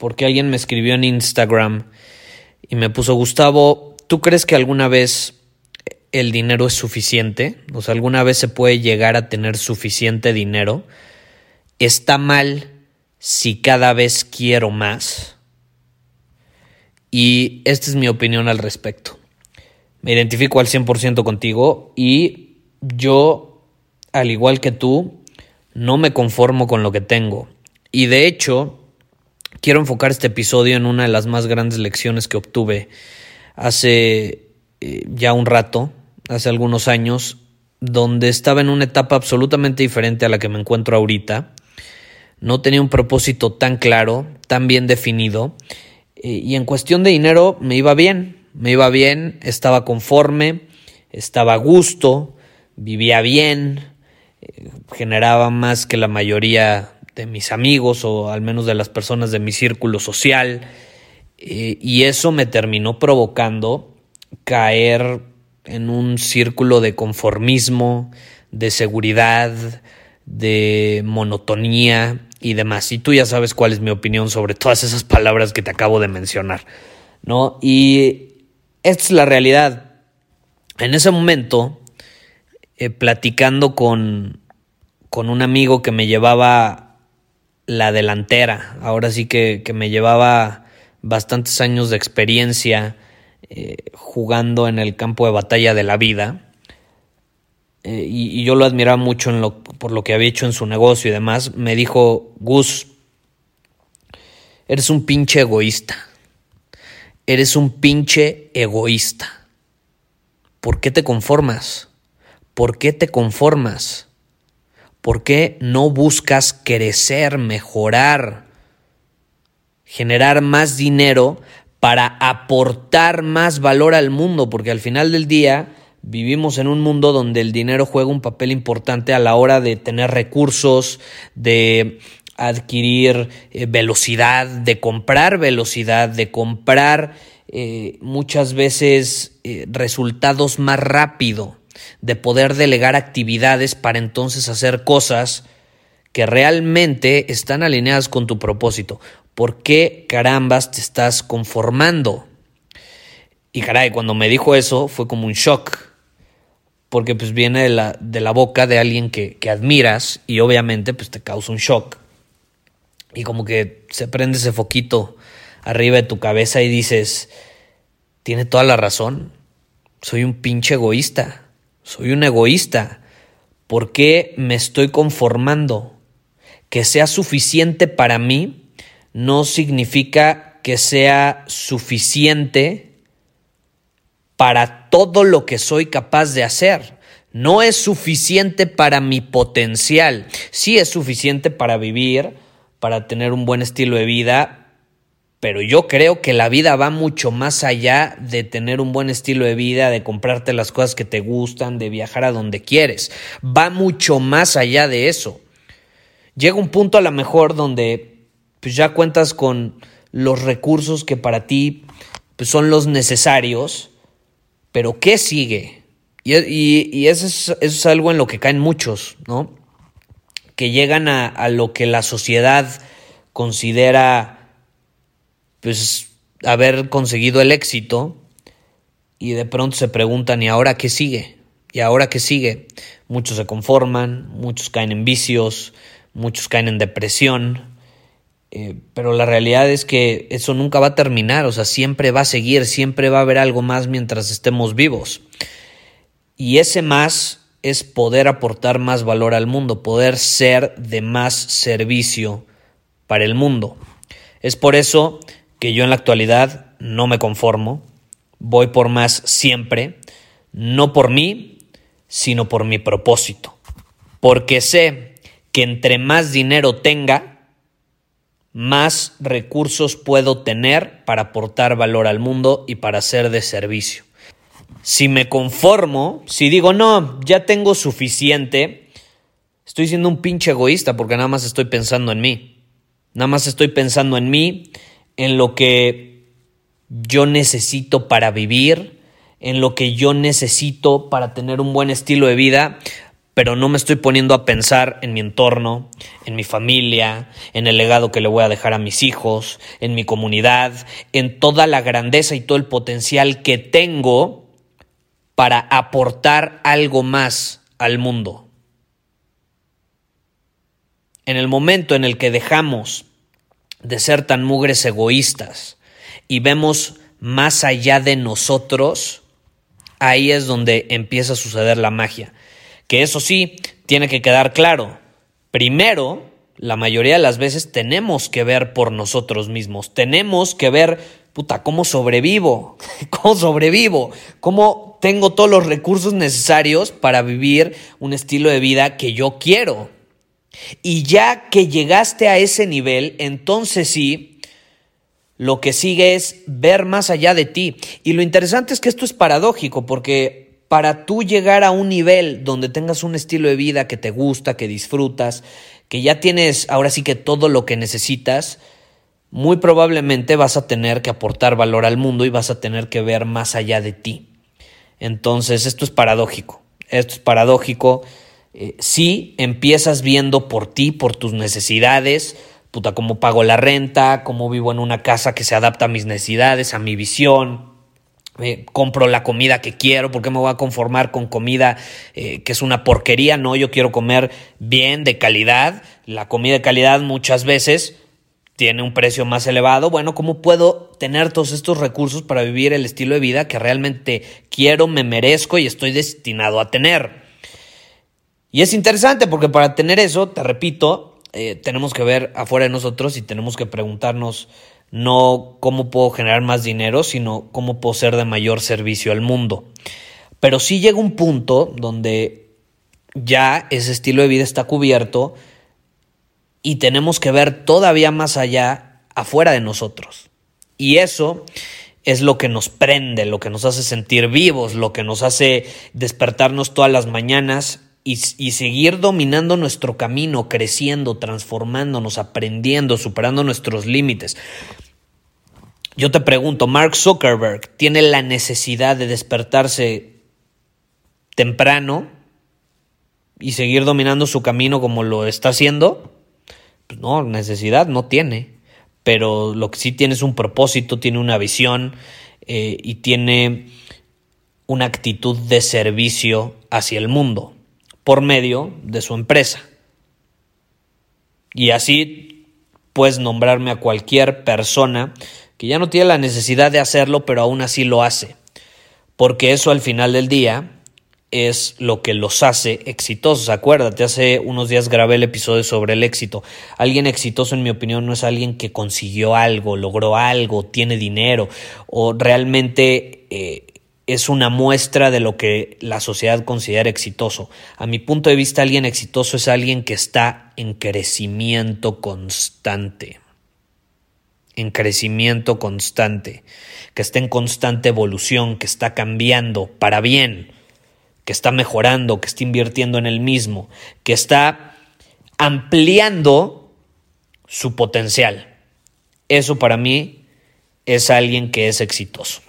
porque alguien me escribió en Instagram y me puso, Gustavo, ¿tú crees que alguna vez el dinero es suficiente? O sea, ¿alguna vez se puede llegar a tener suficiente dinero? ¿Está mal si cada vez quiero más? Y esta es mi opinión al respecto. Me identifico al 100% contigo y yo, al igual que tú, no me conformo con lo que tengo. Y de hecho, quiero enfocar este episodio en una de las más grandes lecciones que obtuve hace eh, ya un rato, hace algunos años, donde estaba en una etapa absolutamente diferente a la que me encuentro ahorita. No tenía un propósito tan claro, tan bien definido, eh, y en cuestión de dinero me iba bien, me iba bien, estaba conforme, estaba a gusto, vivía bien, eh, generaba más que la mayoría de mis amigos o al menos de las personas de mi círculo social eh, y eso me terminó provocando caer en un círculo de conformismo, de seguridad, de monotonía y demás. Y tú ya sabes cuál es mi opinión sobre todas esas palabras que te acabo de mencionar, ¿no? Y esta es la realidad. En ese momento, eh, platicando con, con un amigo que me llevaba la delantera, ahora sí que, que me llevaba bastantes años de experiencia eh, jugando en el campo de batalla de la vida, eh, y, yo lo admiraba mucho por lo que había hecho en su negocio y demás, me dijo, Gus, eres un pinche egoísta. Eres un pinche egoísta. ¿Por qué te conformas? ¿Por qué te conformas? ¿Por qué no buscas crecer, mejorar, generar más dinero para aportar más valor al mundo? Porque al final del día, Vivimos en un mundo donde el dinero juega un papel importante a la hora de tener recursos, de adquirir eh, velocidad, de comprar velocidad, de comprar eh, muchas veces eh, resultados más rápido, de poder delegar actividades para entonces hacer cosas que realmente están alineadas con tu propósito. ¿Por qué carambas te estás conformando? Y caray, cuando me dijo eso fue como un shock porque pues viene de la, de la boca de alguien que, que, admiras y obviamente pues te causa un shock. Y como que se prende ese foquito arriba de tu cabeza y dices, tiene toda la razón, soy un pinche egoísta, soy un egoísta. ¿Por qué me estoy conformando? Que sea suficiente para mí no significa que sea suficiente para todo lo que soy capaz de hacer. No es suficiente para mi potencial. Sí es suficiente para vivir, para tener un buen estilo de vida, pero yo creo que la vida va mucho más allá de tener un buen estilo de vida, de comprarte las cosas que te gustan, de viajar a donde quieres. Va mucho más allá de eso. Llega un punto a lo mejor donde pues ya cuentas con los recursos que para ti pues, son los necesarios pero ¿qué sigue? Y, eso, es, algo en lo que caen muchos, ¿no? Que llegan a, lo que la sociedad considera, pues, haber conseguido el éxito y de pronto se preguntan, ¿y ahora qué sigue? ¿Y ahora qué sigue? Muchos se conforman, muchos caen en vicios, muchos caen en depresión Eh, pero la realidad es que eso nunca va a terminar, o sea, siempre va a seguir, siempre va a haber algo más mientras estemos vivos. Y ese más es poder aportar más valor al mundo, poder ser de más servicio para el mundo. Es por eso que yo en la actualidad no me conformo, voy por más siempre, no por mí, sino por mi propósito. Porque sé que entre más dinero tenga, más recursos puedo tener para aportar valor al mundo y para ser de servicio. Si me conformo, si digo, no, ya tengo suficiente, estoy siendo un pinche egoísta porque nada más estoy pensando en mí. Nada más estoy pensando en mí, en lo que yo necesito para vivir, en lo que yo necesito para tener un buen estilo de vida, pero no me estoy poniendo a pensar en mi entorno, en mi familia, en el legado que le voy a dejar a mis hijos, en mi comunidad, en toda la grandeza y todo el potencial que tengo para aportar algo más al mundo. En el momento en el que dejamos de ser tan mugres egoístas y vemos más allá de nosotros, ahí es donde empieza a suceder la magia. Que eso sí, tiene que quedar claro. Primero, la mayoría de las veces tenemos que ver por nosotros mismos. Tenemos que ver, puta, cómo sobrevivo, cómo sobrevivo, cómo tengo todos los recursos necesarios para vivir un estilo de vida que yo quiero. Y ya que llegaste a ese nivel, entonces sí, lo que sigue es ver más allá de ti. Y lo interesante es que esto es paradójico, porque para tú llegar a un nivel donde tengas un estilo de vida que te gusta, que disfrutas, que ya tienes ahora sí que todo lo que necesitas, muy probablemente vas a tener que aportar valor al mundo y vas a tener que ver más allá de ti. Entonces, esto es paradójico. Esto es paradójico. Eh, si empiezas viendo por ti, por tus necesidades, puta, cómo pago la renta, cómo vivo en una casa que se adapta a mis necesidades, a mi visión, compro la comida que quiero, porque me voy a conformar con comida eh, que es una porquería, no, yo quiero comer bien, de calidad, la comida de calidad muchas veces tiene un precio más elevado, bueno, ¿cómo puedo tener todos estos recursos para vivir el estilo de vida que realmente quiero, me merezco y estoy destinado a tener? Y es interesante porque para tener eso, te repito, eh, tenemos que ver afuera de nosotros y tenemos que preguntarnos no cómo puedo generar más dinero, sino cómo puedo ser de mayor servicio al mundo. Pero sí llega un punto donde ya ese estilo de vida está cubierto y tenemos que ver todavía más allá afuera de nosotros. Y eso es lo que nos prende, lo que nos hace sentir vivos, lo que nos hace despertarnos todas las mañanas y, seguir dominando nuestro camino, creciendo, transformándonos, aprendiendo, superando nuestros límites. Yo te pregunto, Mark Zuckerberg tiene la necesidad de despertarse temprano y seguir dominando su camino como lo está haciendo? Pues no, necesidad no tiene. Pero lo que sí tiene es un propósito, tiene una visión eh, y tiene una actitud de servicio hacia el mundo por medio de su empresa. Y así puedes nombrarme a cualquier persona que ya no tiene la necesidad de hacerlo, pero aún así lo hace. Porque eso al final del día es lo que los hace exitosos. Acuérdate, hace unos días grabé el episodio sobre el éxito. Alguien exitoso, en mi opinión, no es alguien que consiguió algo, logró algo, tiene dinero o realmente eh, es una muestra de lo que la sociedad considera exitoso. A mi punto de vista, alguien exitoso es alguien que está en crecimiento constante. En crecimiento constante, que está en constante evolución, que está cambiando para bien, que está mejorando, que está invirtiendo en el mismo, que está ampliando su potencial. Eso para mí es alguien que es exitoso.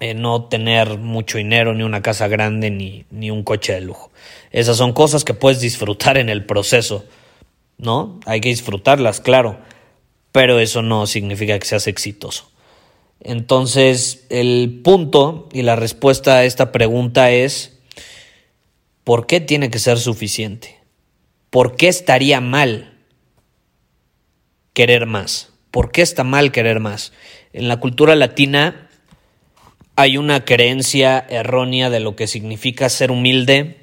Eh, no tener mucho dinero, ni una casa grande, ni, ni un coche de lujo. Esas son cosas que puedes disfrutar en el proceso, ¿no? Hay que disfrutarlas, claro, pero eso no significa que seas exitoso. Entonces, el punto y la respuesta a esta pregunta es, ¿por qué tiene que ser suficiente? ¿Por qué estaría mal querer más. ¿Por qué está mal querer más? En la cultura latina hay una creencia errónea de lo que significa ser humilde,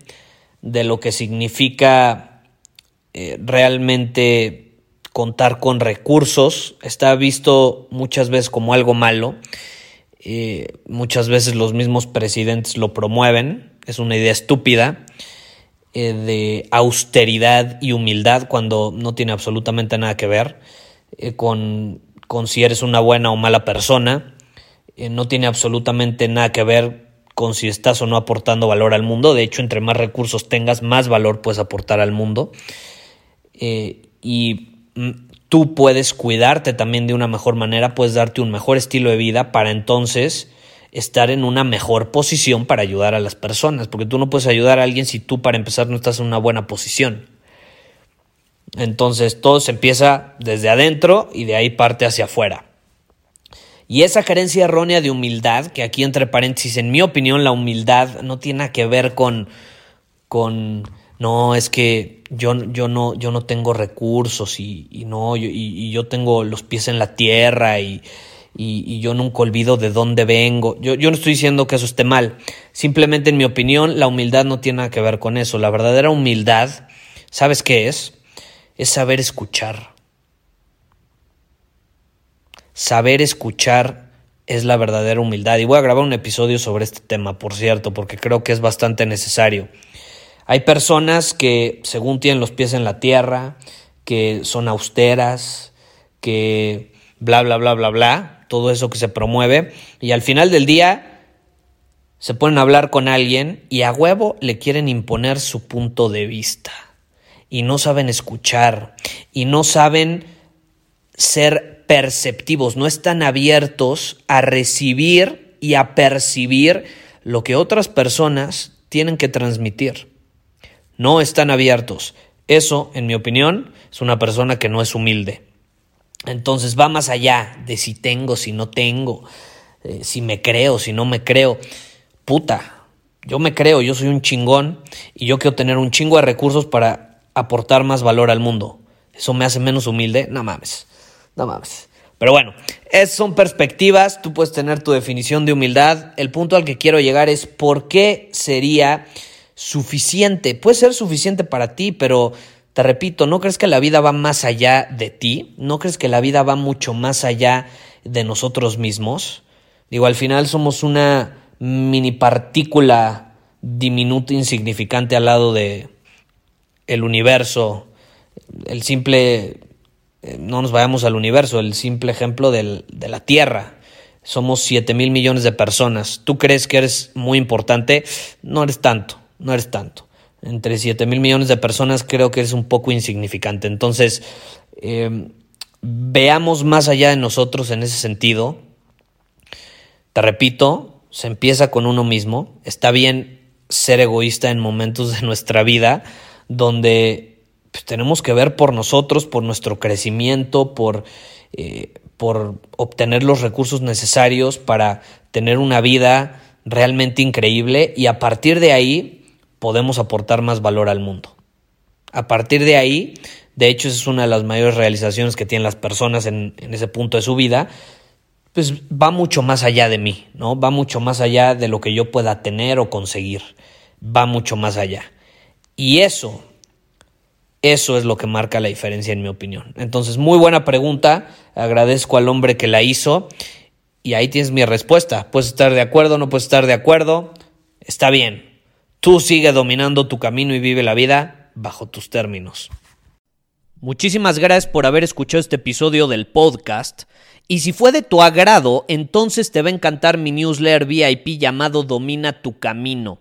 de lo que significa eh, realmente contar con recursos. Está visto muchas veces como algo malo. Eh, muchas veces los mismos presidentes lo promueven. Es una idea estúpida eh, de austeridad y humildad cuando no tiene absolutamente nada que ver con, con si eres una buena o mala persona. No tiene absolutamente nada que ver con si estás o no aportando valor al mundo. De hecho, entre más recursos tengas, más valor puedes aportar al mundo. Eh, y mm, tú puedes cuidarte también de una mejor manera, puedes darte un mejor estilo de vida para entonces estar en una mejor posición para ayudar a las personas, porque tú no puedes ayudar a alguien si tú para empezar no estás en una buena posición. Entonces todo se empieza desde adentro y de ahí parte hacia afuera. Y esa carencia errónea de humildad, que aquí entre paréntesis, en mi opinión, la humildad no tiene que ver con, con no, es que yo, yo, no, yo no tengo recursos y, no, y, yo tengo los pies en la tierra y, y, yo nunca olvido de dónde vengo. Yo, yo no estoy diciendo que eso esté mal. Simplemente, en mi opinión, la humildad no tiene nada que ver con eso. La verdadera humildad, ¿sabes qué es? Es saber escuchar. Saber escuchar es la verdadera humildad. Y voy a grabar un episodio sobre este tema, por cierto, porque creo que es bastante necesario. Hay personas que, según tienen los pies en la tierra, que son austeras, que bla, bla, bla, bla, bla, todo eso que se promueve, y al final del día se ponen a hablar con alguien y a huevo le quieren imponer su punto de vista. Y no saben escuchar, y no saben ser perceptivos, no están abiertos a recibir y a percibir lo que otras personas tienen que transmitir. No están abiertos. Eso, en mi opinión, es una persona que no es humilde. Entonces va más allá de si tengo, si no tengo, eh, si me creo, si no me creo. Puta, yo me creo, yo soy un chingón y yo quiero tener un chingo de recursos para aportar más valor al mundo. ¿Eso me hace menos humilde? No mames. No mames. Pero bueno, esas son perspectivas, tú puedes tener tu definición de humildad. El punto al que quiero llegar es por qué sería suficiente. Puede ser suficiente para ti, pero te repito, ¿no crees que la vida va más allá de ti? ¿No crees que la vida va mucho más allá de nosotros mismos? Digo, al final somos una mini partícula diminuta, insignificante al lado de el universo, el simple eh, no nos vayamos al universo, el simple ejemplo de la Tierra. Somos 7 mil millones de personas. ¿Tú crees que eres muy importante? No eres tanto, no eres tanto. Entre 7 mil millones de personas creo que eres un poco insignificante. Entonces, em, veamos más allá de nosotros en ese sentido. Te repito, se empieza con uno mismo. Está bien ser egoísta en momentos de nuestra vida donde pues, tenemos que ver por nosotros, por nuestro crecimiento, por, eh, por obtener los recursos necesarios para tener una vida realmente increíble y a partir de ahí podemos aportar más valor al mundo. A partir de ahí, de hecho, esa es una de las mayores realizaciones que tienen las personas en, en ese punto de su vida, pues va mucho más allá de mí, ¿no? Va mucho más allá de lo que yo pueda tener o conseguir. Va mucho más allá. Y eso eso es lo que marca la diferencia en mi opinión. Entonces, muy buena pregunta. Agradezco al hombre que la hizo. Y ahí tienes mi respuesta. Puedes estar de acuerdo, no puedes estar de acuerdo. Está bien. Tú sigue dominando tu camino y vive la vida bajo tus términos. Muchísimas gracias por haber escuchado este episodio del podcast. Y si fue de tu agrado, entonces te va a encantar mi newsletter VIP llamado Domina tu Camino.